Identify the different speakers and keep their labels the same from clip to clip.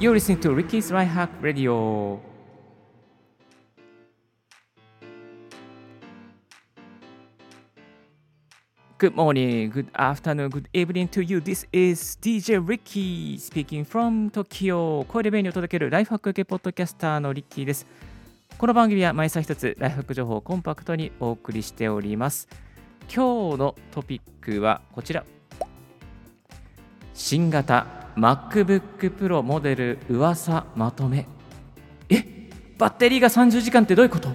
Speaker 1: You're listening to Ricky's Life Hack Radio. Good morning, good afternoon, good evening to you. This is DJ Ricky speaking from Tokyo. 声で便利を届けるライフハック系ポッドキャスターのリッキーです。この番組は毎朝一つライフハック情報をコンパクトにお送りしております。今日のトピックはこちら。新型 MacBook Pro モデル噂まとめ。え？バッテリーが30時間ってどういうこと、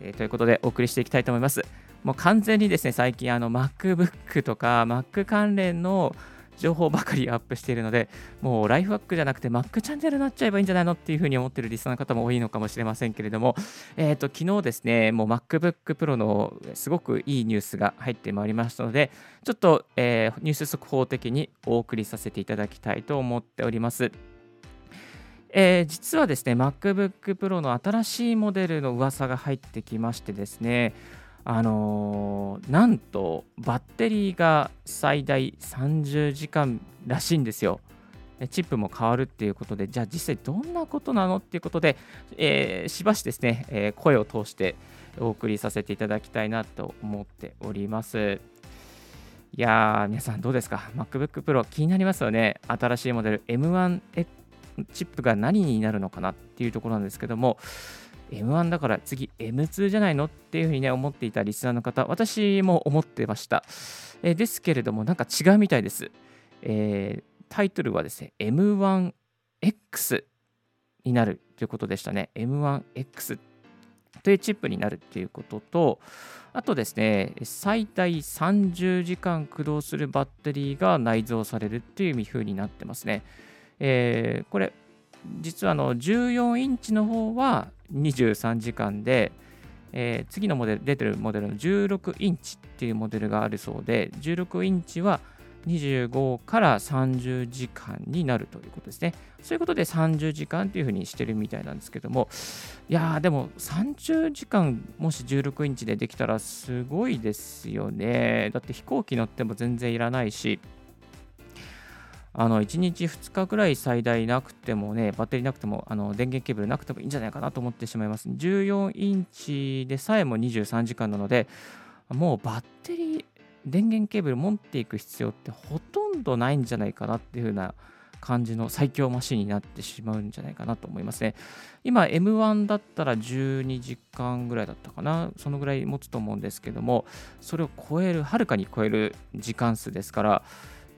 Speaker 1: えー、ということでお送りしていきたいと思います。もう完全にですね、最近あの MacBook とか Mac 関連の情報ばかりアップしているので、もうライフワックじゃなくて Mac チャンネルになっちゃえばいいんじゃないのっていうふうに思ってるリスナーの方も多いのかもしれませんけれども、えっ、ー、と、昨日ですね、もう MacBook Pro のすごくいいニュースが入ってまいりましたので、ちょっと、えー、ニュース速報的にお送りさせていただきたいと思っております。えー、実はですね、MacBook Pro の新しいモデルの噂が入ってきましてですね、あのー、なんとバッテリーが最大30時間らしいんですよ。チップも変わるっていうことで、じゃあ実際どんなことなのっていうことで、えー、しばしですね、えー、声を通してお送りさせていただきたいなと思っております。いやー、皆さんどうですか ?MacBook Pro 気になりますよね。新しいモデル M1 チップが何になるのかなっていうところなんですけども、M1 だから次 M2 じゃないの？っていうふうにね思っていたリスナーの方、私も思ってました。えー、ですけれども、なんか違うみたいです。えー、タイトルはですね、M1X になるということでしたね。M1X というチップになるっていうことと、あとですね、最大30時間駆動するバッテリーが内蔵されるっていうふうになってますね。えー、これ、実はあの14インチの方は23時間で、えー、次のモデル、出てるモデルの16インチっていうモデルがあるそうで、16インチは25から30時間になるということですね。そういうことで30時間っていうふうにしてるみたいなんですけども、いやー、でも30時間もし16インチでできたらすごいですよね。だって飛行機乗っても全然いらないし、あの1日2日くらい最大なくてもね、バッテリーなくても、あの電源ケーブルなくてもいいんじゃないかなと思ってしまいます。14インチでさえも23時間なので、もうバッテリー、電源ケーブル持っていく必要ってほとんどないんじゃないかなっていう風な感じの最強マシンになってしまうんじゃないかなと思いますね。今 M1 だったら12時間ぐらいだったかな。そのぐらい持つと思うんですけども、それを超える、はるかに超える時間数ですから、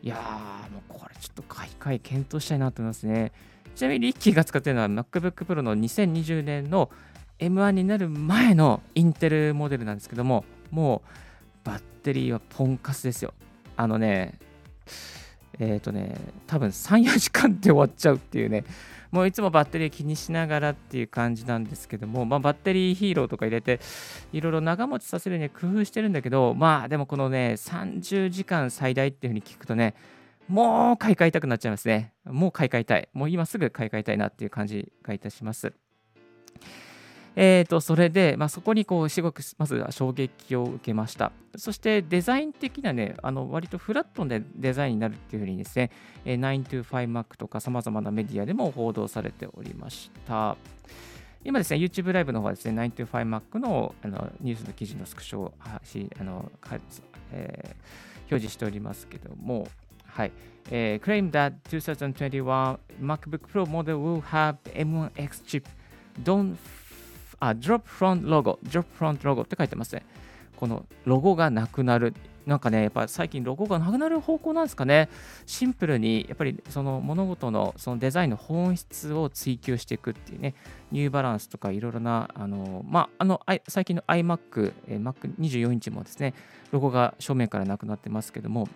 Speaker 1: いやー、もうこれちょっと買い替え検討したいなと思いますね。ちなみにリッキーが使っているのは MacBook Pro の2020年の M1 になる前のインテルモデルなんですけども、もうバッテリーはポンカスですよ。あのね、えっ、ー、とね、多分3、4時間で終わっちゃうっていうね、もういつもバッテリー気にしながらっていう感じなんですけども、まあ、バッテリーヒーローとか入れて、いろいろ長持ちさせるには工夫してるんだけど、まあでもこのね、30時間最大っていうふうに聞くとね、もう買い替えたくなっちゃいますね。もう買い替えたい。もう今すぐ買い替えたいなっていう感じがいたします。えーと、それで、まあ、そこにこうすごくまずは衝撃を受けました。そしてデザイン的なね、あの割とフラットなデザインになるっていうふうにですね、925Mac とかさまざまなメディアでも報道されておりました。今ですね、YouTube ライブの方はですね、925Mac のあのニュースの記事のスクショをあの、えー、表示しておりますけども、はい。えー、claim that 2021 MacBook Pro model will have M1X chip. Don't あ、drop front logo, drop front logo って書いてますね。このロゴがなくなる。なんかね、やっぱ最近ロゴがなくなる方向なんですかね。シンプルに、やっぱりその物事のそのデザインの本質を追求していくっていうね、ニューバランスとかいろいろな、あの、まあ、あの、最近の iMac、Mac24 インチもですね、ロゴが正面からなくなってますけども、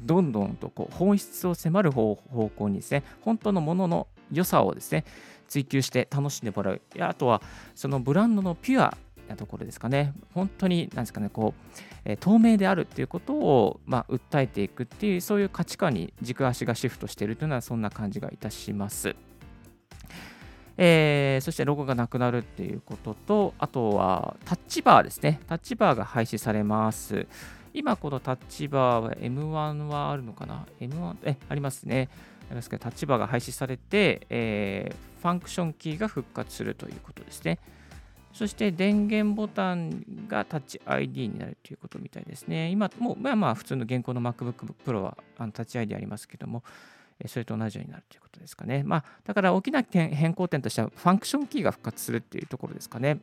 Speaker 1: どんどんとこう本質を迫る方向にですね、本当のものの良さをですね、追求して楽しんでもらう。あとは、そのブランドのピュアなところですかね。本当に、なんですかね、こう、え、透明であるっていうことを、まあ、訴えていくっていう、そういう価値観に軸足がシフトしているというのは、そんな感じがいたします。えー、そしてロゴがなくなるっていうことと、あとはタッチバーですね。タッチバーが廃止されます。今このタッチバーは M1 はあるのかな ?M1、え、ありますね。ありますけど、タッチバーが廃止されて、えー、ファンクションキーが復活するということですね。そして電源ボタンがタッチ ID になるということみたいですね。今、もう、まあまあ、普通の現行の MacBook Pro はあのタッチ ID ありますけども、それと同じようになるということですかね。まあ、だから大きな変更点としては、ファンクションキーが復活するっていうところですかね。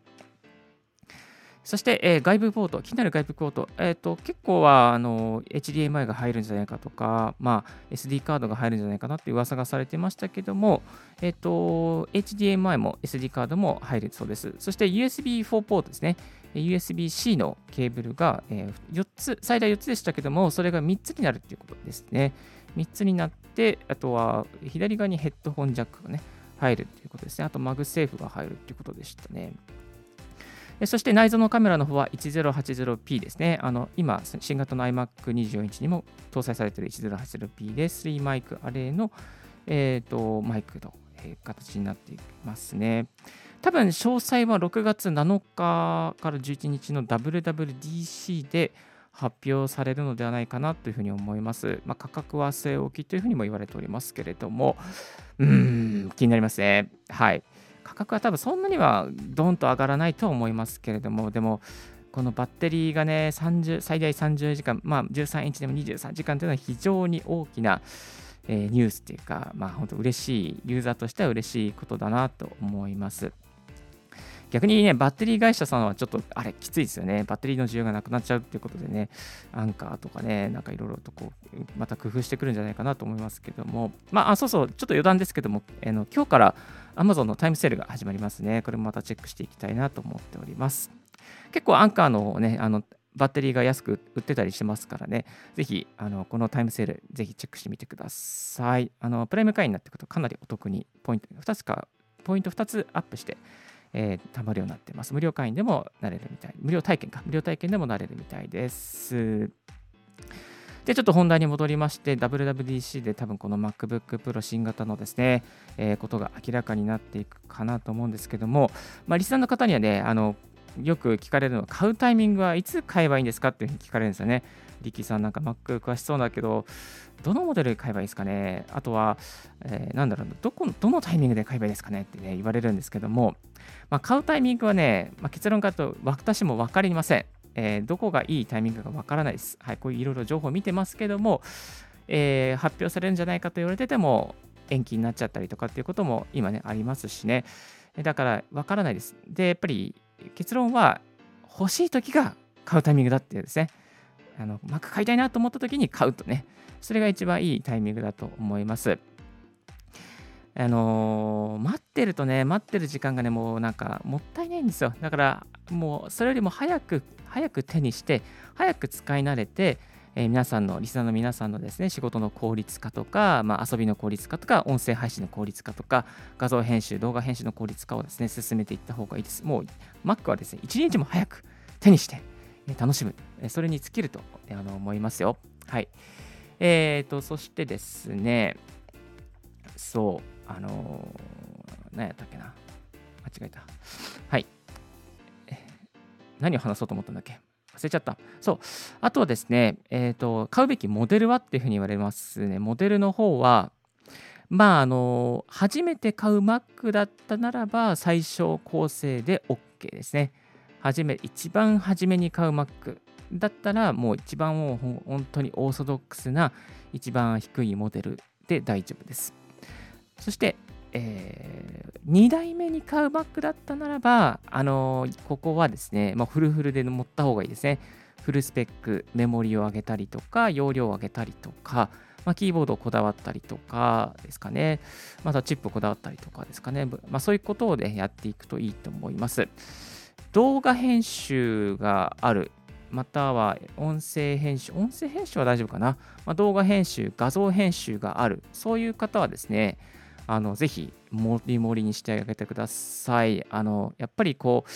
Speaker 1: そして、えー、外部ポート、気になる外部ポート、えーと、結構はあの HDMI が入るんじゃないかとか、まあ、SD カードが入るんじゃないかなって噂がされてましたけども、えーと、HDMI も SD カードも入るそうです。そして USB4 ポートですね。USB-C のケーブルが、えー、4つ、最大4つでしたけども、それが3つになるということですね。3つになって、あとは左側にヘッドホンジャックがね、入るということですね。あとマグセーフが入るということでしたね。そして内蔵のカメラの方は 1080p ですね。あの今、新型の iMac24 インチにも搭載されている 1080p で3マイクアレイの、えーと、マイクの、えー、形になっていますね。多分詳細は6月7日から11日の WWDC で発表されるのではないかなというふうに思います。まあ、価格は据え置きというふうにも言われておりますけれども、うーん、気になりますね。はい。価格は多分そんなにはドンと上がらないと思いますけれども、でも、このバッテリーがね、30最大30時間、まあ、13インチでも23時間というのは非常に大きな、えー、ニュースというか、まあ、本当嬉しい、ユーザーとしては嬉しいことだなと思います。逆にね、バッテリー会社さんはちょっと、あれ、きついですよね。バッテリーの需要がなくなっちゃうっていうことでね、アンカーとかね、なんかいろいろとこう、また工夫してくるんじゃないかなと思いますけども、まあ、そうそう、ちょっと余談ですけども、えー、の今日から Amazon のタイムセールが始まりますね。これもまたチェックしていきたいなと思っております。結構アンカーのね、あの、バッテリーが安く売ってたりしてますからね、ぜひ、あのこのタイムセール、ぜひチェックしてみてください。あのプライム会員になっていくとかなりお得にポイント、2つか、ポイント2つアップして、えー、たまるようになってます。無料会員でもなれるみたい。無料体験か。無料体験でもなれるみたいです。で、ちょっと本題に戻りまして、WWDC で多分この MacBook Pro 新型のですね、えー、ことが明らかになっていくかなと思うんですけども、まあ、リスナーの方にはね、あの、よく聞かれるのは、買うタイミングはいつ買えばいいんですかっていうふうに聞かれるんですよね。リキさんなんか Mac 詳しそうだけど、どのモデル買えばいいですかね？あとは、えー、なんだろうどこ、どのタイミングで買えばいいですかね？ってね、言われるんですけども、まあ、買うタイミングはね、まあ、結論からと、私も分かりません。えー、どこがいいタイミングか分からないです。はい、こういういろいろ情報を見てますけども、えー、発表されるんじゃないかと言われてても、延期になっちゃったりとかっていうことも今ね、ありますしね。だから分からないです。で、やっぱり結論は、欲しい時が買うタイミングだっていうですね。あの、Mac 買いたいなと思った時に買うとね、それが一番いいタイミングだと思います。あのー、待ってるとね、待ってる時間がね、もうなんかもったいないんですよ。だから、もうそれよりも早く、早く手にして、早く使い慣れて、えー、皆さんの、リスナーの皆さんのですね、仕事の効率化とか、まあ、遊びの効率化とか、音声配信の効率化とか、画像編集、動画編集の効率化をですね、進めていった方がいいです。もう、Mac はですね、一日も早く手にして、楽しむ、それに尽きるとあの思いますよ。はい。えーと、そしてですね、そう、あのー、何やったっけな。間違えた。はい。何を話そうと思ったんだっけ忘れちゃった。そう。あとはですね、えっ、ー、と、買うべきモデルはっていうふうに言われますね。モデルの方は、まあ、あの、初めて買う Mac だったならば、最小構成で OK ですね。初め、一番初めに買う Mac だったら、もう一番もう本当にオーソドックスな、一番低いモデルで大丈夫です。そして、えー、2代目に買う Mac だったならば、あのー、ここはですね、まあ、フルフルで持った方がいいですね。フルスペック、メモリを上げたりとか、容量を上げたりとか、まあ、キーボードをこだわったりとかですかね。またチップをこだわったりとかですかね。まあ、そういうことを、ね、やっていくといいと思います。動画編集があるまたは音声編集、音声編集は大丈夫かな、まあ、動画編集、画像編集がある、そういう方はですね、あのぜひ、もりもりにしてあげてください。あのやっぱりこう、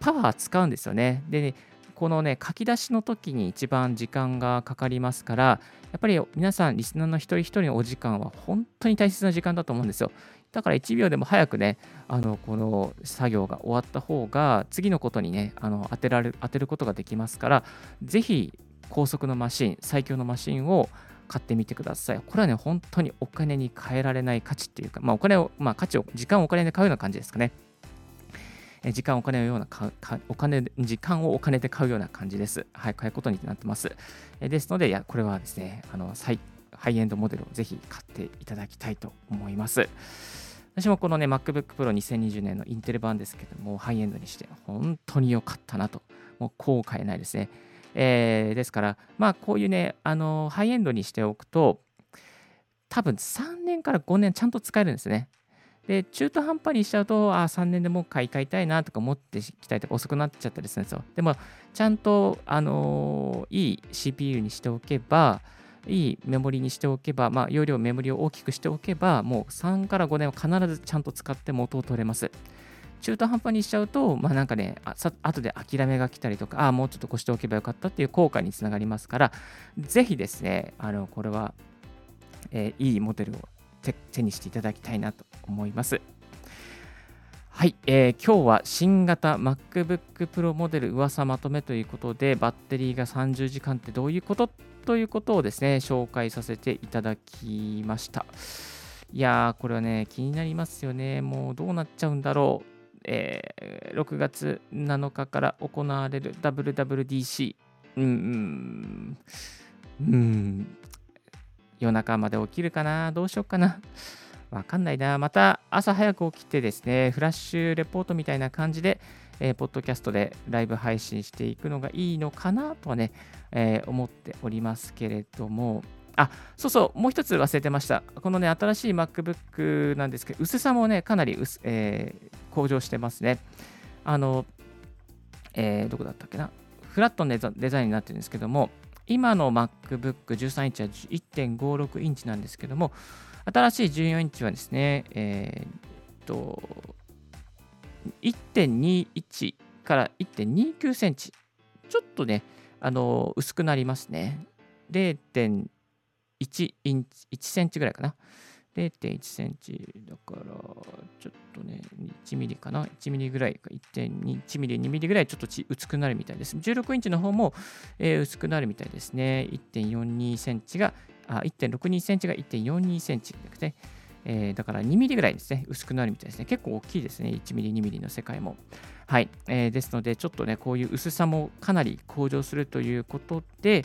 Speaker 1: パワー使うんですよね。で、ね、このね、書き出しの時に一番時間がかかりますから、やっぱり皆さん、リスナーの一人一人のお時間は本当に大切な時間だと思うんですよ。だから1秒でも早くね、あのこの作業が終わった方が、次のことにね、あの当てられ当てることができますから、ぜひ高速のマシン、最強のマシンを買ってみてください。これはね、本当にお金に換えられない価値っていうか、まあ、お金を、まあ、価値を、時間をお金で買うような感じですかね。時間お金のようなかお金時間をお金で買うような感じです。はい、買うことになってます。ですので、いやこれはですね、あのハイエンドモデルをぜひ買っていただきたいと思います。私もこのね、MacBook Pro 2020年のインテル版ですけども、ハイエンドにして本当に良かったなと、もう後悔ないですね。えー、ですから、まあこういうね、あのハイエンドにしておくと、多分3年から5年ちゃんと使えるんですね。で、中途半端にしちゃうと、あ、3年でもう買い替えたいなとか思ってきたりとか遅くなっちゃったりするんですよ。でも、ちゃんと、あのー、いい CPU にしておけば、いいメモリにしておけば、まあ、容量、メモリを大きくしておけば、もう3から5年は必ずちゃんと使って元を取れます。中途半端にしちゃうと、まあなんかね、あ後で諦めが来たりとか、ああ、もうちょっと越しておけばよかったっていう効果につながりますから、ぜひですね、あのこれは、えー、いいモデルを手にしていただきたいなと思います。はい、えー、今日は新型 MacBook Pro モデル噂まとめということで、バッテリーが30時間ってどういうことということをですね、紹介させていただきました。いやー、これはね、気になりますよね。もうどうなっちゃうんだろう。えー、6月7日から行われる WWDC。うん、うん、うん、夜中まで起きるかな？どうしようかな？わかんないな。また朝早く起きてですね、フラッシュレポートみたいな感じで、えー、ポッドキャストでライブ配信していくのがいいのかなとはね、えー、思っておりますけれども、あ、そうそう、もう一つ忘れてました。このね、新しい MacBook なんですけど、薄さもね、かなり薄、えー、向上してますね。あの、えー、どこだったっけな？フラットなデザインになってるんですけども、今の MacBook13 インチは1.56インチなんですけども、新しい14インチはですね、えー、っと、1.21から1.29センチ。ちょっとね、あの、薄くなりますね。0.1インチ、1センチぐらいかな。0.1センチだから、ちょっとね、1ミリかな、1ミリぐらいか、1.1ミリ、2ミリぐらいちょっと薄くなるみたいです。16インチの方も、えー、薄くなるみたいですね。1.42センチが、あ、1.62センチが1.42センチなくて、えー、だから2ミリぐらいですね、薄くなるみたいですね。結構大きいですね、1ミリ、2ミリの世界も。はい、えー、ですので、ちょっとね、こういう薄さもかなり向上するということで、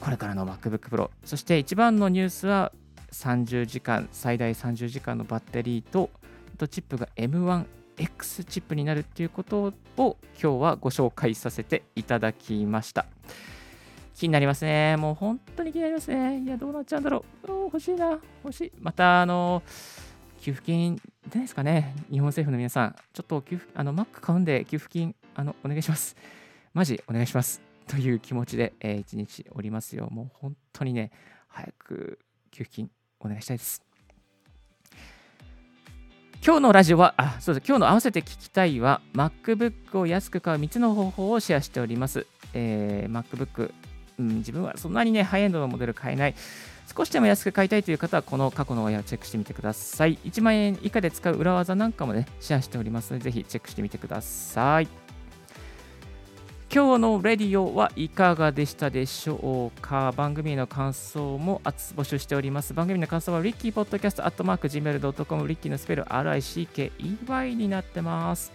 Speaker 1: これからの MacBook Pro、そして一番のニュースは、30時間、最大30時間のバッテリーと、とチップが M1X チップになるっていうことを今日はご紹介させていただきました。気になりますね。もう本当に気になりますね。いや、どうなっちゃうんだろう。欲しいな。欲しい。また、あの、給付金、出ないですかね。日本政府の皆さん。ちょっと給付、あの、Mac 買うんで、給付金、あの、お願いします。マジ、お願いします。という気持ちで、えー、一日おりますよ。もう本当にね、早く給付金お願いしたいです。今日のラジオは、あ、そうです。今日の合わせて聞きたいは、MacBook を安く買う3つの方法をシェアしております。えー、MacBook、うん、自分はそんなにね、ハイエンドのモデル買えない。少しでも安く買いたいという方は、この過去のワイヤーをチェックしてみてください。1万円以下で使う裏技なんかもね、シェアしておりますので、ぜひチェックしてみてください。今日のレディオはいかがでしたでしょうか？番組の感想も募集しております。番組の感想はリッキーポッドキャストアットマーク Gmail.com リッキーのスペル RICKEY になってます。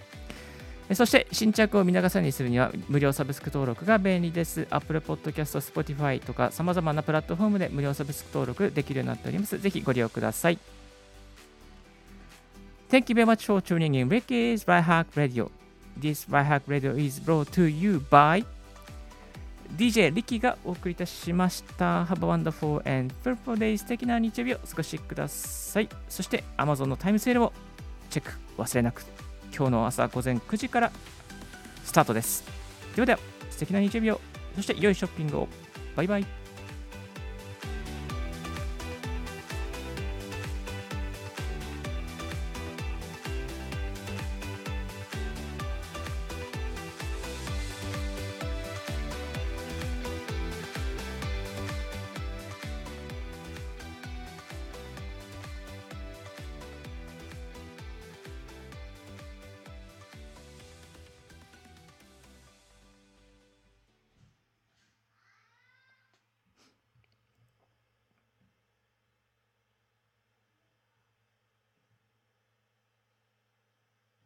Speaker 1: そして新着を見逃さにするには無料サブスク登録が便利です。Apple Podcast、Spotify とか様々なプラットフォームで無料サブスク登録できるようになっております。ぜひご利用ください。Thank you very much for tuning in Ricky's Right Hack Radio. This Right Hack Radio is brought to you by DJ リキがお送りいたしました。Have a wonderful and fruitful day 素敵な日曜日をお過ごしください。そして Amazon のタイムセールをチェック忘れなく。今日の朝午前9時からスタートです。ではでは素敵な日曜日を、そして良いショッピングを。バイバイ。